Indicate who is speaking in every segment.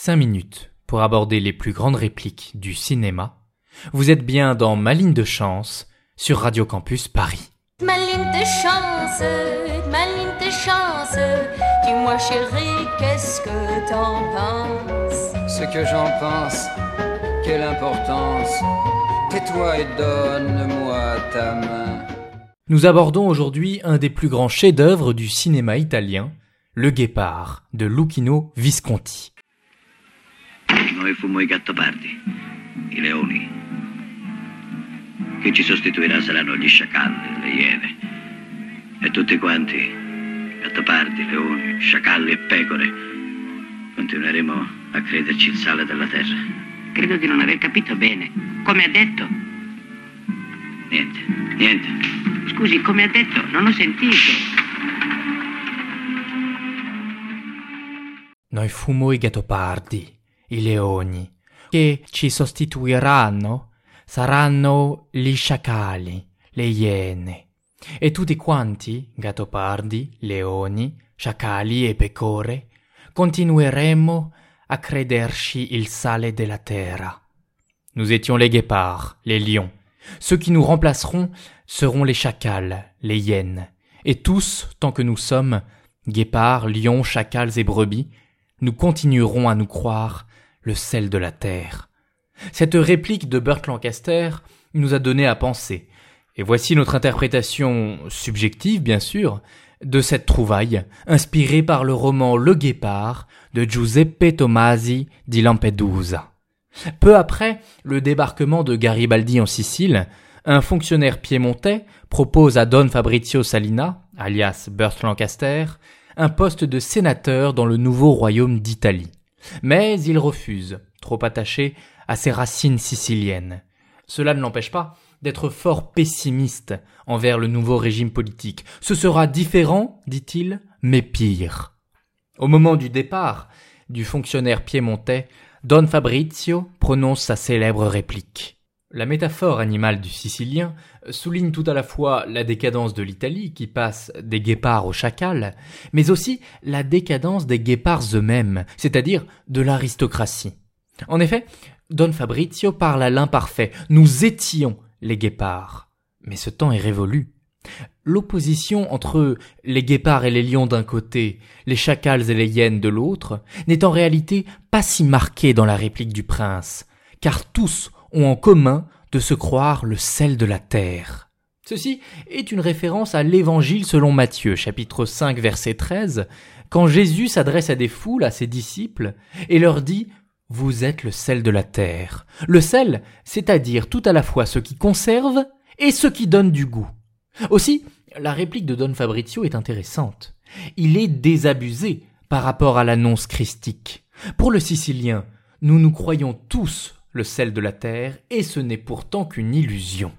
Speaker 1: 5 minutes pour aborder les plus grandes répliques du cinéma. Vous êtes bien dans Ma ligne de chance sur Radio Campus Paris.
Speaker 2: Ma ligne de chance, ma ligne de chance, dis-moi chérie, qu'est-ce que t'en penses?
Speaker 3: Ce que j'en pense, quelle importance? Tais-toi et donne-moi ta main.
Speaker 1: Nous abordons aujourd'hui un des plus grands chefs-d'œuvre du cinéma italien, Le Guépard de Lucchino Visconti.
Speaker 4: Noi fummo i gattopardi, i leoni. Chi ci sostituirà saranno gli sciacalli, le iene. E tutti quanti, gattopardi, leoni, sciacalli e pecore, continueremo a crederci il sale della terra.
Speaker 5: Credo di non aver capito bene. Come ha detto?
Speaker 4: Niente, niente.
Speaker 5: Scusi, come ha detto? Non ho sentito.
Speaker 1: Noi fumo i gattopardi, i leoni, che ci sostituiranno saranno gli sciacalli, le iene. E tutti quanti, gattopardi, leoni, sciacalli e pecore, continueremo a crederci il sale della terra. Nous étions les guépards, les lions. Ceux qui nous remplaceront seront les chacals, les hyènes. Et tous, tant que nous sommes, guépards, lions, chacals et brebis, nous continuerons à nous croire le sel de la terre. Cette réplique de Burt Lancaster nous a donné à penser. Et voici notre interprétation subjective, bien sûr, de cette trouvaille, inspirée par le roman Le Guépard de Giuseppe Tomasi di Lampedusa. Peu après le débarquement de Garibaldi en Sicile, un fonctionnaire piémontais propose à Don Fabrizio Salina, alias Burt Lancaster, un poste de sénateur dans le nouveau royaume d'Italie. Mais il refuse, trop attaché à ses racines siciliennes. Cela ne l'empêche pas d'être fort pessimiste envers le nouveau régime politique. Ce sera différent, dit-il, mais pire. Au moment du départ du fonctionnaire piémontais, Don Fabrizio prononce sa célèbre réplique. La métaphore animale du Sicilien souligne tout à la fois la décadence de l'Italie qui passe des guépards aux chacals, mais aussi la décadence des guépards eux-mêmes, c'est-à-dire de l'aristocratie. En effet, Don Fabrizio parle à l'imparfait. Nous étions les guépards. Mais ce temps est révolu. L'opposition entre les guépards et les lions d'un côté, les chacals et les hyènes de l'autre, n'est en réalité pas si marquée dans la réplique du prince, car tous ont en commun de se croire le sel de la terre. Ceci est une référence à l'Évangile selon Matthieu, chapitre 5, verset 13, quand Jésus s'adresse à des foules, à ses disciples, et leur dit Vous êtes le sel de la terre. Le sel, c'est-à-dire tout à la fois ce qui conserve et ce qui donne du goût. Aussi, la réplique de Don Fabrizio est intéressante. Il est désabusé par rapport à l'annonce christique. Pour le Sicilien, nous nous croyons tous le sel de la terre, et ce n'est pourtant qu'une illusion.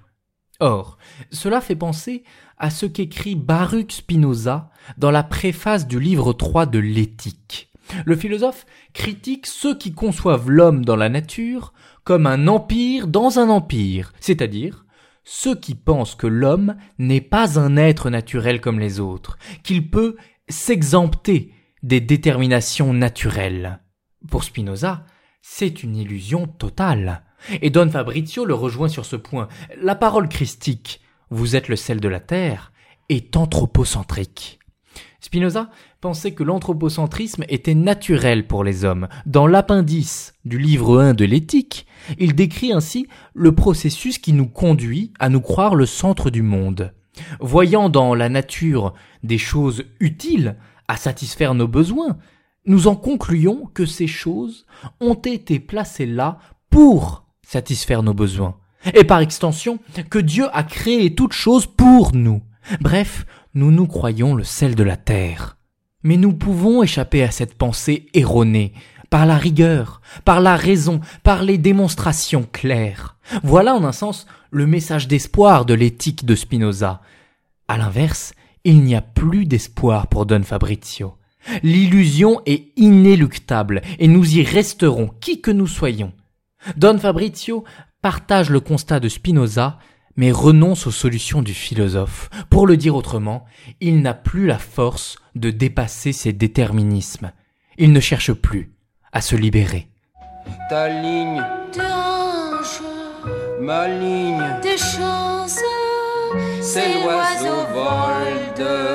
Speaker 1: Or, cela fait penser à ce qu'écrit Baruch Spinoza dans la préface du livre 3 de l'Éthique. Le philosophe critique ceux qui conçoivent l'homme dans la nature comme un empire dans un empire, c'est-à-dire ceux qui pensent que l'homme n'est pas un être naturel comme les autres, qu'il peut s'exempter des déterminations naturelles. Pour Spinoza, c'est une illusion totale. Et Don Fabrizio le rejoint sur ce point. La parole christique, vous êtes le sel de la terre, est anthropocentrique. Spinoza pensait que l'anthropocentrisme était naturel pour les hommes. Dans l'appendice du livre 1 de l'éthique, il décrit ainsi le processus qui nous conduit à nous croire le centre du monde. Voyant dans la nature des choses utiles à satisfaire nos besoins, nous en concluons que ces choses ont été placées là pour satisfaire nos besoins, et par extension que Dieu a créé toutes choses pour nous. Bref, nous nous croyons le sel de la terre. Mais nous pouvons échapper à cette pensée erronée par la rigueur, par la raison, par les démonstrations claires. Voilà en un sens le message d'espoir de l'éthique de Spinoza. À l'inverse, il n'y a plus d'espoir pour Don Fabrizio. L'illusion est inéluctable et nous y resterons qui que nous soyons. Don Fabrizio partage le constat de Spinoza mais renonce aux solutions du philosophe. Pour le dire autrement, il n'a plus la force de dépasser ses déterminismes. Il ne cherche plus à se libérer.
Speaker 3: Ta ligne, ma ligne,
Speaker 2: tes chances,
Speaker 3: c'est l'oiseau vol de